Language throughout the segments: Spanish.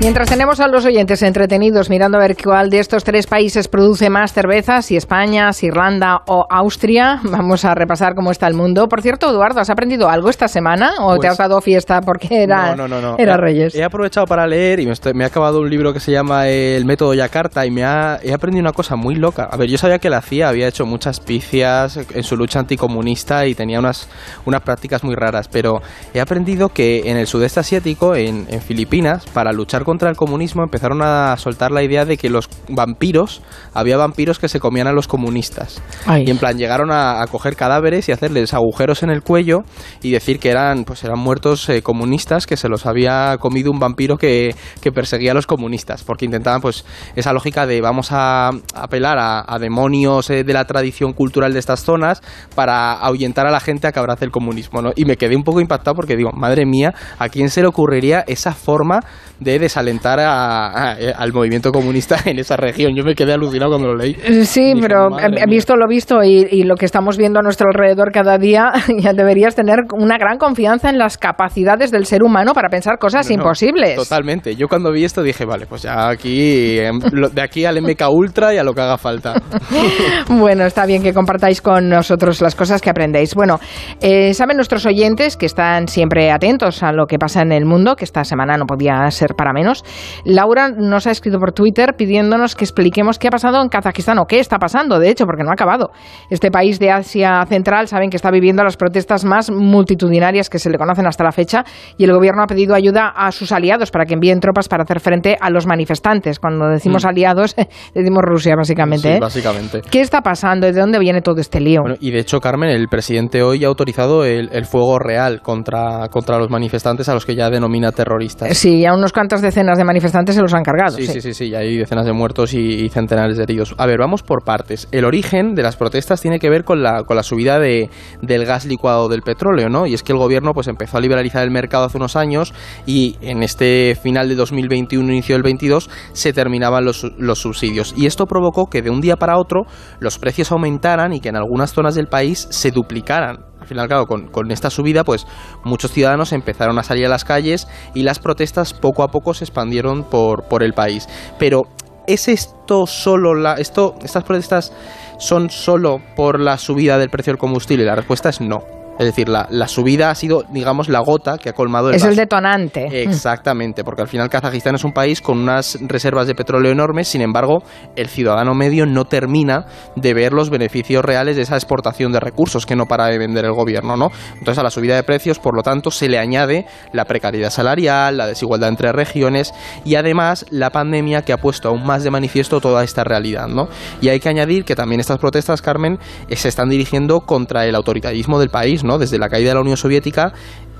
Mientras tenemos a los oyentes entretenidos mirando a ver cuál de estos tres países produce más cerveza, si España, si Irlanda o Austria, vamos a repasar cómo está el mundo. Por cierto, Eduardo, ¿has aprendido algo esta semana o te Pues- has dado fiesta porque era, no, no, no, no. era He- Reyes? He aprovechado para leer y me, estoy- me he acabado un libro que se llama El método Yakarta y me ha, he aprendido una cosa muy loca. A ver, yo sabía que la CIA había hecho muchas picias en su lucha anticomunista y tenía unas, unas prácticas muy raras, pero he aprendido que en el sudeste asiático, en, en Filipinas, para luchar contra el comunismo empezaron a soltar la idea de que los vampiros, había vampiros que se comían a los comunistas. Ay. Y en plan llegaron a, a coger cadáveres y hacerles agujeros en el cuello y decir que eran pues eran muertos eh, comunistas que se los había comido un vampiro que, que perseguía a los comunistas porque intentaban pues esa lógica de vamos a apelar a, a demonios eh, de la tradición cultural de estas zonas para ahuyentar a la gente a que abrace el comunismo ¿no? y me quedé un poco impactado porque digo madre mía a quién se le ocurriría esa forma de desalentar a- a- al movimiento comunista en esa región yo me quedé alucinado cuando lo leí Eh, Sí, Dije, pero mía. visto lo visto y, y lo que estamos viendo a nuestro alrededor cada día, ya deberías tener una gran confianza en las capacidades del ser humano para pensar cosas No, no, imposibles. Totalmente. Yo cuando vi esto dije, vale, pues ya aquí, em, de aquí al MK Ultra y a lo que haga falta. Bueno, está bien que compartáis con nosotros las cosas que aprendéis. Bueno, eh, saben nuestros oyentes que están siempre atentos a lo que pasa en el mundo, que esta semana no podía ser para menos. Laura nos ha escrito por Twitter pidiéndonos que expliquemos qué ha pasado en Kazajistán o qué está pasando, de hecho, porque no ha acabado. Este país de Asia Central saben que está viviendo las protestas más multitudinarias que se le conocen hasta la fecha y el gobierno ha pedido ayuda a sus aliados para que envíen tropas para hacer frente a los manifestantes. Cuando decimos Mm. aliados, decimos Rusia, básicamente. Sí, ¿eh? básicamente. ¿Qué está pasando? ¿De dónde viene todo este lío? Bueno, y de hecho, Carmen, el presidente hoy ha autorizado el, el fuego real contra, contra los manifestantes a los que ya denomina terroristas. Sí, a unos cuantas decenas de manifestantes se los han cargado. Sí, sí, sí, sí, y hay decenas de muertos y, y centenares de heridos. A ver, vamos por partes. El origen de las protestas tiene que ver con la, con la subida de, del gas licuado del petróleo, ¿no? Y es que el gobierno pues empezó a liberalizar el mercado hace unos años y en este final de 2021, inicio del 22, se terminaban los, los subsidios. Y esto provocó que de un día para otro los precios aumentaran y que en algunas zonas del país se duplicaran. Al final, claro, con, con esta subida, pues muchos ciudadanos empezaron a salir a las calles y las protestas poco a poco se expandieron por, por el país. Pero ¿es esto solo la. esto, estas protestas son solo por la subida del precio del combustible? La respuesta es no. Es decir, la, la subida ha sido, digamos, la gota que ha colmado el Es el detonante. Exactamente, porque al final Kazajistán es un país con unas reservas de petróleo enormes, sin embargo, el ciudadano medio no termina de ver los beneficios reales de esa exportación de recursos que no para de vender el gobierno, ¿no? Entonces a la subida de precios, por lo tanto, se le añade la precariedad salarial, la desigualdad entre regiones y además la pandemia que ha puesto aún más de manifiesto toda esta realidad, ¿no? Y hay que añadir que también estas protestas, Carmen, se están dirigiendo contra el autoritarismo del país, ¿no? Desde la caída de la Unión Soviética,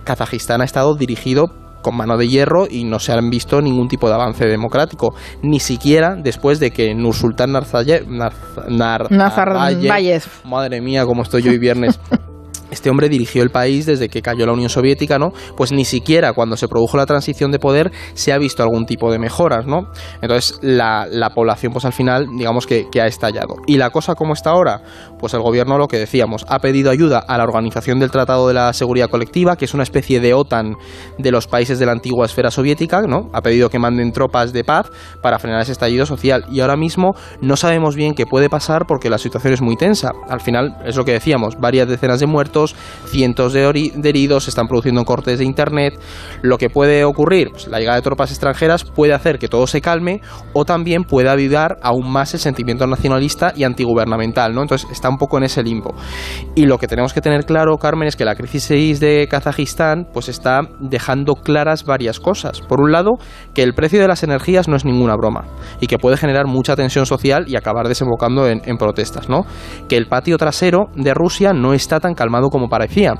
Kazajistán ha estado dirigido con mano de hierro y no se han visto ningún tipo de avance democrático, ni siquiera después de que Nursultán Nazarbayev, Nazarbayev. madre mía, cómo estoy yo hoy viernes. Este hombre dirigió el país desde que cayó la Unión Soviética, ¿no? Pues ni siquiera cuando se produjo la transición de poder se ha visto algún tipo de mejoras, ¿no? Entonces la, la población, pues al final, digamos que, ha estallado. ¿Y la cosa como está ahora? Pues el gobierno, lo que decíamos, ha pedido ayuda a la Organización del Tratado de la Seguridad Colectiva, que es una especie de OTAN de los países de la antigua esfera soviética, ¿no? Ha pedido que manden tropas de paz para frenar ese estallido social. Y ahora mismo no sabemos bien qué puede pasar porque la situación es muy tensa. Al final, es lo que decíamos, varias decenas de muertos, cientos de, heridos, se están produciendo cortes de internet. Lo que puede ocurrir, pues, la llegada de tropas extranjeras puede hacer que todo se calme o también puede avivar aún más el sentimiento nacionalista y antigubernamental, ¿no? Entonces está un poco en ese limbo. Y lo que tenemos que tener claro, Carmen, es que la crisis de Kazajistán pues está dejando claras varias cosas. Por un lado, que el precio de las energías no es ninguna broma y que puede generar mucha tensión social y acabar desembocando en, en protestas, ¿no? Que el patio trasero de Rusia no está tan calmado como parecía.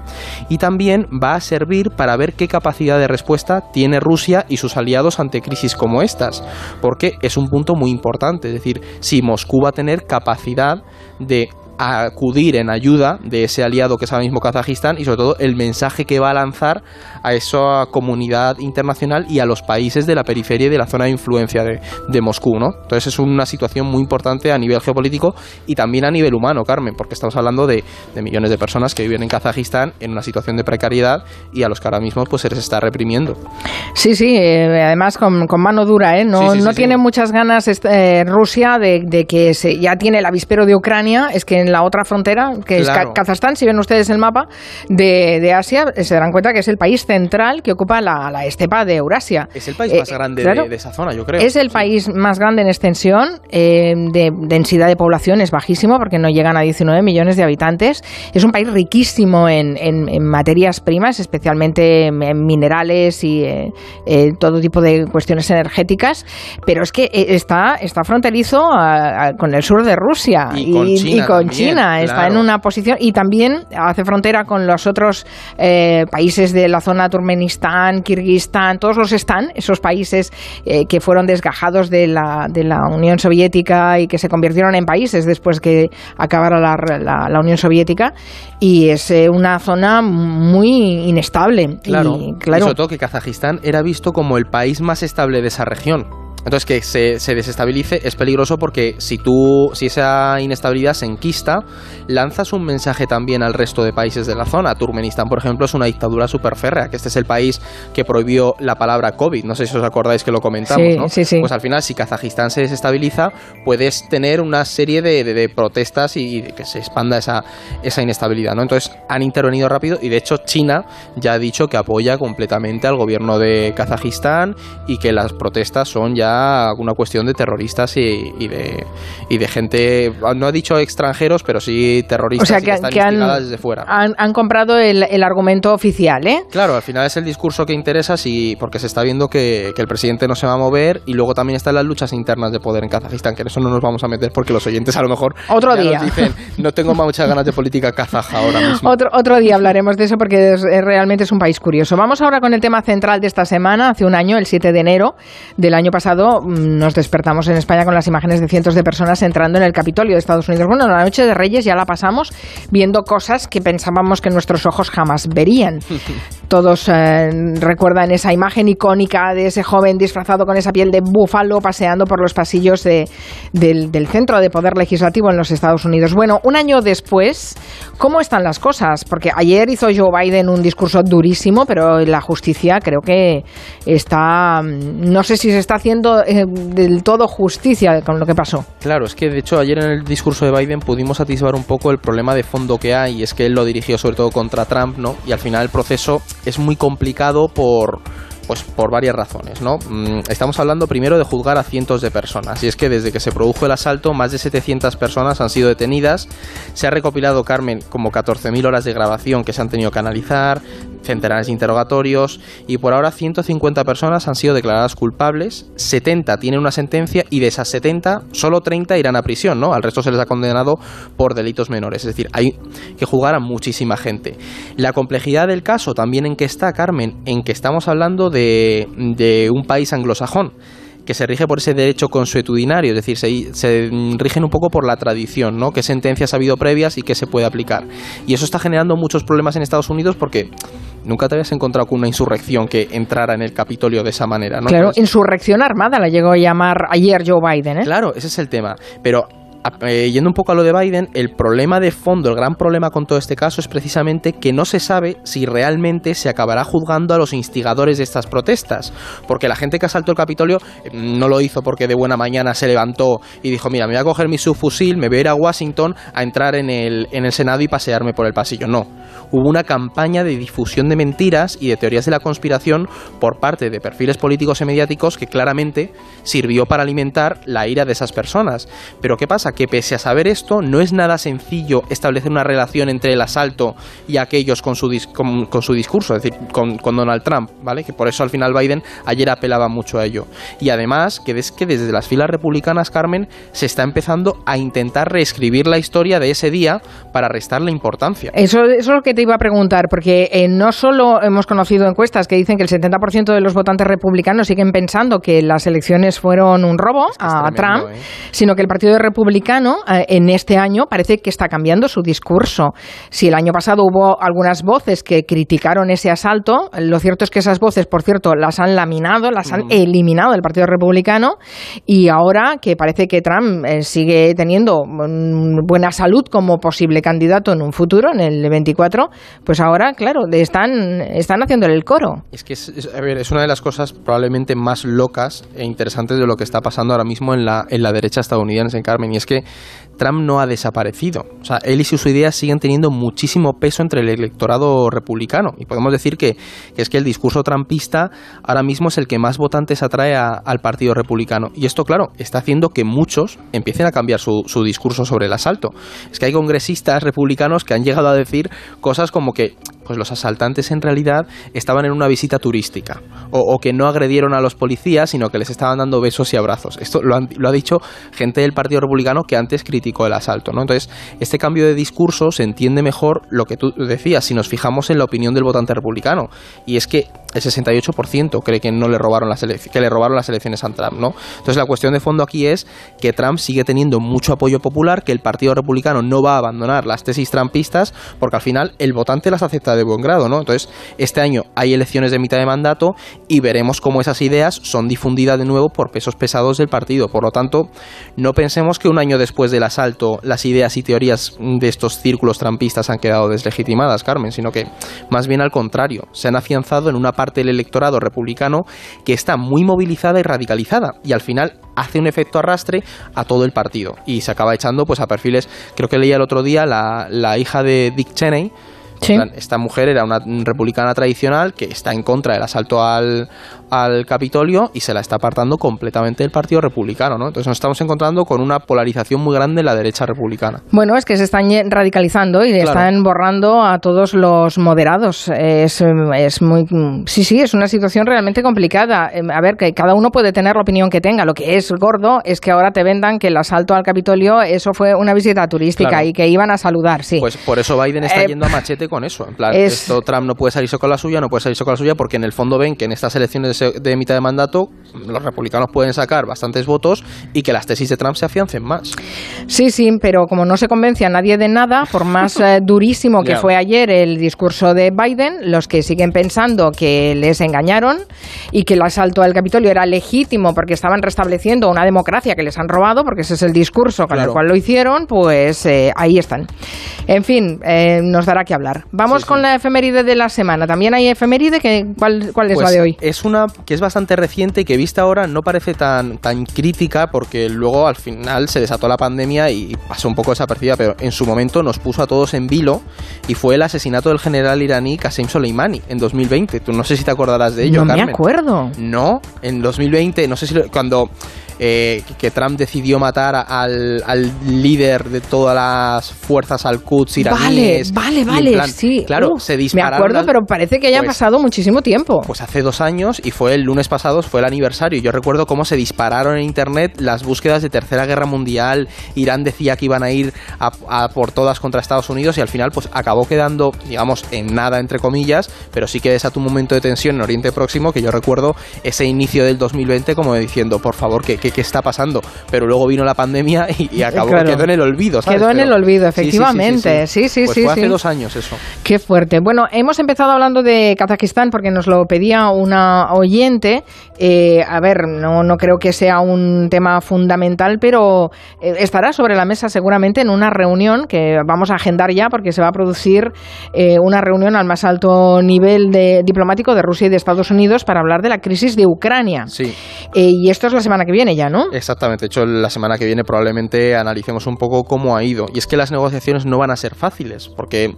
Y también va a servir para ver qué capacidad de respuesta tiene Rusia y sus aliados ante crisis como estas, porque es un punto muy importante, es decir, si Moscú va a tener capacidad de acudir en ayuda de ese aliado que es ahora mismo Kazajistán y sobre todo el mensaje que va a lanzar a esa comunidad internacional y a los países de la periferia y de la zona de influencia de, de Moscú, ¿no? Entonces es una situación muy importante a nivel geopolítico y también a nivel humano, Carmen, porque estamos hablando de, de millones de personas que viven en Kazajistán en una situación de precariedad y a los que ahora mismo pues se les está reprimiendo. Sí, sí, eh, además con, con, mano dura, ¿eh? No, no tiene muchas ganas eh, Rusia de, de, que se, ya tiene el avispero de Ucrania, es que en la otra frontera, que claro. es Kazajstán, si ven ustedes el mapa de, de, Asia, se darán cuenta que es el país central que ocupa la, la estepa de Eurasia. Es el país más grande claro, de, de, esa zona, yo creo. Es el país más grande en extensión, de densidad de población es bajísimo porque no llegan a 19 millones de habitantes. Es un país riquísimo en, en, en materias primas, especialmente en minerales y eh, eh, todo tipo de cuestiones energéticas, pero es que eh, está, está fronterizo a, a, con el sur de Rusia y, y con China. Y con China. Claro. Está en una posición y también hace frontera con los otros eh, países de la zona Turkmenistán, Kirguistán, todos los están, esos países eh, que fueron desgajados de la, de la Unión Soviética y que se convirtieron en países después que acabara la, la, la Unión Soviética y es eh, una zona muy inestable. Claro, y, claro. y sobre todo que Kazajistán era visto como el país más estable de esa región. Entonces que se, se, desestabilice es peligroso porque si tú, si esa inestabilidad se enquista, lanzas un mensaje también al resto de países de la zona. Turkmenistán, por ejemplo, es una dictadura súper férrea, que este es el país que prohibió la palabra COVID. No sé si os acordáis que lo comentamos, sí, ¿no? Sí, sí. Pues al final, si Kazajistán se desestabiliza, puedes tener una serie de, de, de protestas y, y, que se expanda esa, esa inestabilidad, ¿no? Entonces han intervenido rápido y de hecho China ya ha dicho que apoya completamente al gobierno de Kazajistán y que las protestas son ya una cuestión de terroristas y, y, de, y de gente, no ha dicho extranjeros, pero sí terroristas o sea, que, que están que han, desde fuera. Han, han comprado el, el, argumento oficial, ¿eh? Claro, al final es el discurso que interesa sí, porque se está viendo que, que, el presidente no se va a mover y luego también están las luchas internas de poder en Kazajistán, que en eso no nos vamos a meter porque los oyentes a lo mejor otro día nos dicen, no tengo muchas ganas de política kazaja ahora mismo. Otro, otro día hablaremos de eso porque es, realmente es un país curioso. Vamos ahora con el tema central de esta semana. Hace un año, el 7 de enero del año pasado, nos despertamos en España con las imágenes de cientos de personas entrando en el Capitolio de Estados Unidos. Bueno, la noche de Reyes ya la pasamos viendo cosas que pensábamos que nuestros ojos jamás verían. Todos eh, recuerdan esa imagen icónica de ese joven disfrazado con esa piel de búfalo paseando por los pasillos de, del, centro de poder legislativo en los Estados Unidos. Bueno, un año después, ¿cómo están las cosas? Porque ayer hizo Joe Biden un discurso durísimo, pero la justicia creo que está, no sé si se está haciendo eh, del todo justicia con lo que pasó. Claro, es que de hecho ayer en el discurso de Biden pudimos atisbar un poco el problema de fondo que hay, y es que él lo dirigió sobre todo contra Trump, ¿no? Y al final el proceso es muy complicado por pues por varias razones, ¿no? Estamos hablando primero de juzgar a cientos de personas, y es que desde que se produjo el asalto, más de 700 personas han sido detenidas, se ha recopilado, Carmen, como 14.000 horas de grabación que se han tenido que analizar, centenares de interrogatorios, y por ahora 150 personas han sido declaradas culpables, 70 tienen una sentencia, y de esas 70, solo 30 irán a prisión, ¿no? Al resto se les ha condenado por delitos menores, es decir, hay que juzgar a muchísima gente. La complejidad del caso también en que está, Carmen, en que estamos hablando de, de un país anglosajón que se rige por ese derecho consuetudinario, es decir, se, se, rigen un poco por la tradición, ¿no? Qué sentencias ha habido previas y qué se puede aplicar. Y eso está generando muchos problemas en Estados Unidos porque nunca te habías encontrado con una insurrección que entrara en el Capitolio de esa manera, ¿no? Claro, Entonces, insurrección armada la llegó a llamar ayer Joe Biden, ¿eh? Claro, ese es el tema. Pero yendo un poco a lo de Biden, el problema de fondo, el gran problema con todo este caso es precisamente que no se sabe si realmente se acabará juzgando a los instigadores de estas protestas. Porque la gente que asaltó el Capitolio eh, no lo hizo porque de buena mañana se levantó y dijo, mira, me voy a coger mi subfusil, me voy a ir a Washington a entrar en el, en el Senado y pasearme por el pasillo. No. Hubo una campaña de difusión de mentiras y de teorías de la conspiración por parte de perfiles políticos y mediáticos que claramente sirvió para alimentar la ira de esas personas. Pero ¿qué pasa? que pese a saber esto, no es nada sencillo establecer una relación entre el asalto y aquellos con su, con, con su discurso, es decir, con, con, Donald Trump, ¿vale? Que por eso al final Biden ayer apelaba mucho a ello. Y además, que ves que desde las filas republicanas, Carmen, se está empezando a intentar reescribir la historia de ese día para restarle importancia. Eso, eso es lo que te iba a preguntar, porque eh, no solo hemos conocido encuestas que dicen que el 70% de los votantes republicanos siguen pensando que las elecciones fueron un robo a Trump, ¿eh? sino que el Partido Republicano eh, en este año parece que está cambiando su discurso. Si el año pasado hubo algunas voces que criticaron ese asalto, lo cierto es que esas voces, por cierto, las han laminado, las han eliminado del Partido Republicano y ahora que parece que Trump sigue teniendo mm, buena salud como posible candidato en un futuro, en el 24, pues ahora, claro, están, están haciéndole el coro. Es que es, es, una de las cosas probablemente más locas e interesantes de lo que está pasando ahora mismo en la, en la derecha estadounidense, en Carmen, y es que Trump no ha desaparecido. O sea, él y sus ideas siguen teniendo muchísimo peso entre el electorado republicano. Y podemos decir que, es que el discurso trumpista ahora mismo es el que más votantes atrae al Partido Republicano. Y esto, claro, está haciendo que muchos empiecen a cambiar su, su discurso sobre el asalto. Es que hay congresistas republicanos que han llegado a decir cosas como que pues los asaltantes en realidad estaban en una visita turística o, que no agredieron a los policías sino que les estaban dando besos y abrazos. Esto lo, ha dicho gente del Partido Republicano que antes criticó el asalto. ¿no? Entonces, este cambio de discurso se entiende mejor lo que tú decías si nos fijamos en la opinión del votante republicano y es que el 68% cree que no le robaron las que le robaron las elecciones a Trump, ¿no? Entonces la cuestión de fondo aquí es que Trump sigue teniendo mucho apoyo popular, que el Partido Republicano no va a abandonar las tesis trumpistas, porque al final el votante las acepta de buen grado, ¿no? Entonces, este año hay elecciones de mitad de mandato y veremos cómo esas ideas son difundidas de nuevo por pesos pesados del partido. Por lo tanto, no pensemos que un año después del asalto las ideas y teorías de estos círculos trampistas han quedado deslegitimadas, Carmen, sino que más bien al contrario, se han afianzado en una parte del electorado republicano que está muy movilizada y radicalizada y al final hace un efecto arrastre a todo el partido y se acaba echando pues a perfiles, creo que leía el otro día la, la hija de Dick Cheney, esta mujer era una republicana tradicional que está en contra del asalto al, al Capitolio y se la está apartando completamente del Partido Republicano, ¿no? Entonces nos estamos encontrando con una polarización muy grande en la derecha republicana. Bueno, es que se están radicalizando y están borrando a todos los moderados. Es, es, muy... Sí, sí, es una situación realmente complicada. Em, a ver, que cada uno puede tener la opinión que tenga. Lo que es gordo es que ahora te vendan que el asalto al Capitolio, eso fue una visita turística y que iban a saludar, sí. Pues por eso Biden está eh, yendo a machete con eso. En plan, esto Trump no puede salirse con la suya, no puede salirse con la suya porque en el fondo ven que en estas elecciones de mitad de mandato, los republicanos pueden sacar bastantes votos y que las tesis de Trump se afiancen más. Sí, sí, pero como no se convence a nadie de nada, por más eh, durísimo que fue ayer el discurso de Biden, los que siguen pensando que les engañaron y que el asalto al Capitolio era legítimo porque estaban restableciendo una democracia que les han robado, porque ese es el discurso con el cual lo hicieron, pues eh, ahí están. En fin, eh, nos dará que hablar. Vamos con la efeméride de la semana. También hay efeméride, que, ¿cuál, cuál es la pues de hoy? Es una que es bastante reciente y que vista ahora no parece tan, tan crítica porque luego al final se desató la pandemia y pasó un poco desapercibida, pero en su momento nos puso a todos en vilo y fue el asesinato del general iraní Qasem Soleimani en 2020. Tú no sé si te acordarás de ello, no me acuerdo. No, en 2020, no sé si cuando eh, que Trump decidió matar al, líder de todas las fuerzas al-Quds iraníes. Vale, vale, vale, sí. Claro, se dispararon. Me acuerdo, pero parece que haya pues pasado muchísimo tiempo. Pues hace dos años y fue el lunes pasado, fue el aniversario. Yo recuerdo cómo se dispararon en internet las búsquedas de Tercera Guerra Mundial. Irán decía que iban a ir a, por todas contra Estados Unidos y al final pues acabó quedando, digamos, en nada entre comillas, pero sí que desató un momento de tensión en Oriente Próximo que yo recuerdo ese inicio del 2020 como diciendo, por favor, que qué, está pasando. Pero luego vino la pandemia y, acabó, quedó en el olvido. Quedó en el olvido, efectivamente. Sí, sí, sí. Pues fue hace dos años eso. Qué fuerte. Bueno, hemos empezado hablando de Kazajistán porque nos lo pedía una oyente. Eh, a ver, no, no creo que sea un tema fundamental, pero eh, estará sobre la mesa seguramente en una reunión que vamos a agendar ya porque se va a producir eh, una reunión al más alto nivel de, diplomático de Rusia y de Estados Unidos para hablar de la crisis de Ucrania. Sí. y esto es la semana que viene ya, ¿no? Exactamente, de hecho la semana que viene probablemente analicemos un poco cómo ha ido. Y es que las negociaciones no van a ser fáciles, porque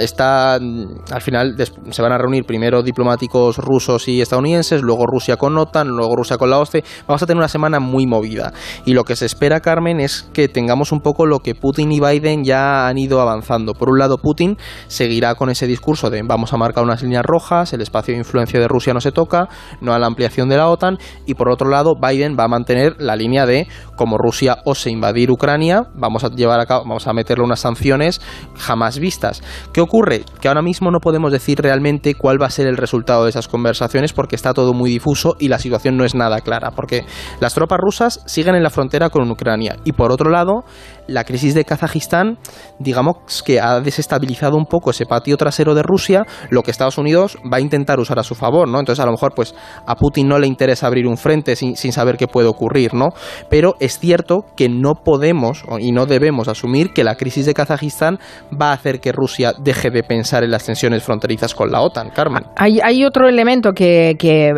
está, al final se van a reunir primero diplomáticos rusos y estadounidenses, luego Rusia con OTAN, luego Rusia con la OCE. Vamos a tener una semana muy movida. Y lo que se espera, Carmen, es que tengamos un poco lo que Putin y Biden ya han ido avanzando. Por un lado, Putin seguirá con ese discurso de vamos a marcar unas líneas rojas, el espacio de influencia de Rusia no se toca, no a la ampliación de la OTAN. Y por otro lado, Biden va a mantener la línea de como Rusia ose invadir Ucrania, vamos a llevar a cabo, vamos a meterle unas sanciones jamás vistas. ¿Qué ocurre? Que ahora mismo no podemos decir realmente cuál va a ser el resultado de esas conversaciones porque está todo muy difuso y la situación no es nada clara, porque las tropas rusas siguen en la frontera con Ucrania y por otro lado, la crisis de Kazajistán, digamos que ha desestabilizado un poco ese patio trasero de Rusia, lo que Estados Unidos va a intentar usar a su favor, ¿no? Entonces a lo mejor pues a Putin no le interesa abrir un frente sin, sin saber qué puede ocurrir, ¿no? Pero es cierto que no podemos y no debemos asumir que la crisis de Kazajistán va a hacer que Rusia deje de pensar en las tensiones fronterizas con la OTAN, Carmen. Hay, hay otro elemento que, que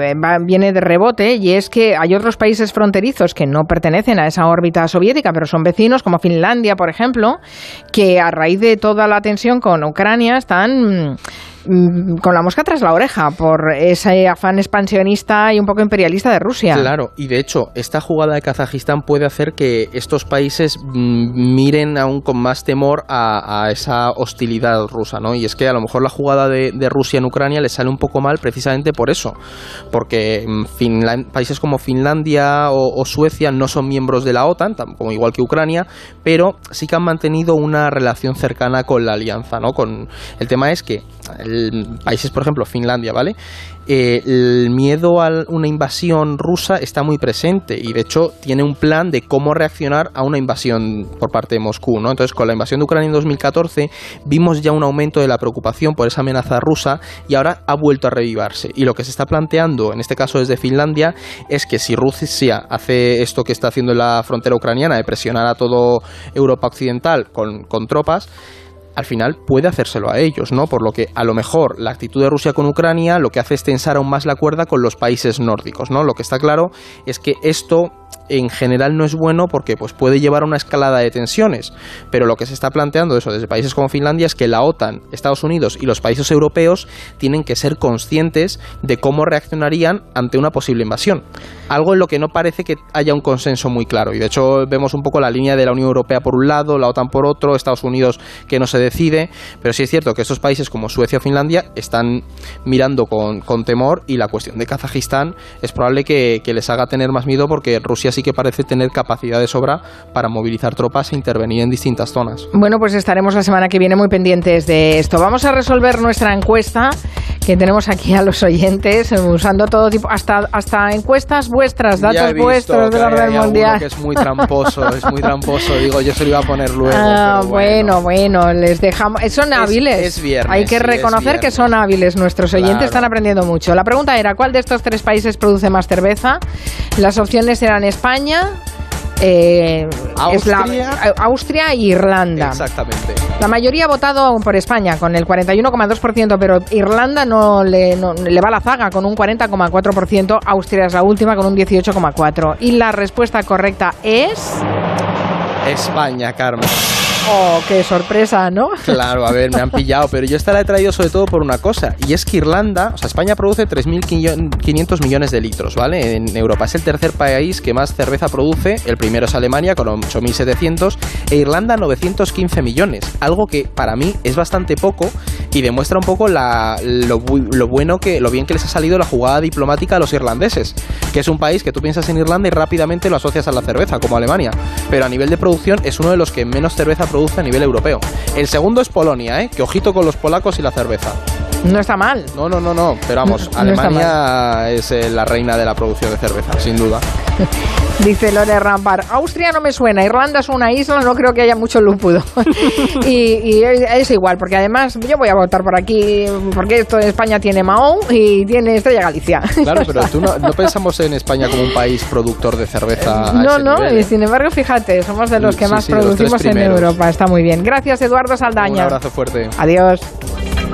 viene de rebote y es que hay otros países fronterizos que no pertenecen a esa órbita soviética, pero son vecinos, como Finlandia, por ejemplo, que a raíz de toda la tensión con Ucrania están Mm, con la mosca tras la oreja por ese afán expansionista y un poco imperialista de Rusia. Claro, y de hecho, esta jugada de Kazajistán puede hacer que estos países mm, miren aún con más temor a, esa hostilidad rusa, ¿no? Y es que a lo mejor la jugada de, Rusia en Ucrania le sale un poco mal precisamente por eso, porque mm, países como Finlandia o, Suecia no son miembros de la OTAN, como igual que Ucrania, pero sí que han mantenido una relación cercana con la alianza, ¿no? Con el tema es que países, por ejemplo, Finlandia, ¿vale? Eh, el miedo a una invasión rusa está muy presente y de hecho tiene un plan de cómo reaccionar a una invasión por parte de Moscú, ¿no? Entonces, con la invasión de Ucrania en 2014 vimos ya un aumento de la preocupación por esa amenaza rusa y ahora ha vuelto a revivarse. Y lo que se está planteando, en este caso desde Finlandia, es que si Rusia hace esto que está haciendo en la frontera ucraniana de presionar a todo Europa occidental con, con tropas, al final puede hacérselo a ellos, ¿no? Por lo que a lo mejor la actitud de Rusia con Ucrania lo que hace es tensar aún más la cuerda con los países nórdicos, ¿no? Lo que está claro es que esto en general no es bueno porque pues, puede llevar a una escalada de tensiones. Pero lo que se está planteando eso desde países como Finlandia es que la OTAN, Estados Unidos y los países europeos tienen que ser conscientes de cómo reaccionarían ante una posible invasión. Algo en lo que no parece que haya un consenso muy claro. Y de hecho vemos un poco la línea de la Unión Europea por un lado, la OTAN por otro, Estados Unidos que no se decide. Pero sí es cierto que estos países como Suecia o Finlandia están mirando con, temor y la cuestión de Kazajistán es probable que, que les haga tener más miedo porque Rusia sí que parece tener capacidad de sobra para movilizar tropas e intervenir en distintas zonas. Bueno, pues estaremos la semana que viene muy pendientes de esto. Vamos a resolver nuestra encuesta que tenemos aquí a los oyentes usando todo tipo, hasta, hasta encuestas vuestras, datos vuestros del orden mundial. Que es muy tramposo, es muy tramposo. Digo, yo se lo iba a poner luego. Ah, bueno, bueno, les dejamos. Son hábiles. Hay que reconocer que son hábiles. Nuestros oyentes están aprendiendo mucho. La pregunta era: ¿cuál de estos tres países produce más cerveza? Las opciones eran España, eh, Austria, e Irlanda. Exactamente. La mayoría ha votado por España con el 41,2%, pero Irlanda no le, no le va la zaga con un 40,4%. Austria es la última con un 18,4%. Y la respuesta correcta es... España, Carmen. Oh, qué sorpresa, ¿no? Claro, a ver, me han pillado, pero yo esta la he traído sobre todo por una cosa, y es que Irlanda, o sea, España produce 3.500 millones de litros, ¿vale? En Europa es el tercer país que más cerveza produce, el primero es Alemania con 8.700 e Irlanda 915 millones, algo que para mí es bastante poco y demuestra un poco lo, lo bueno que, lo bien que les ha salido la jugada diplomática a los irlandeses, que es un país que tú piensas en Irlanda y rápidamente lo asocias a la cerveza, como Alemania, pero a nivel de producción es uno de los que menos cerveza produce produce a nivel europeo. El segundo es Polonia, ¿eh? que ojito con los polacos y la cerveza. No está mal. No, no, no, no. Pero vamos, Alemania es eh, la reina de la producción de cerveza, sin duda. Dice Lore Rampar, Austria no me suena, Irlanda es una isla, no creo que haya mucho lúpulo. y, es igual, porque además yo voy a votar por aquí, porque esto en España tiene Mahón y tiene Estrella Galicia. Claro, pero tú no, pensamos en España como un país productor de cerveza. no, no, y ¿eh? sin embargo, fíjate, somos de los que más producimos en Europa, está muy bien. Gracias, Eduardo Saldaña. Un abrazo fuerte. Adiós.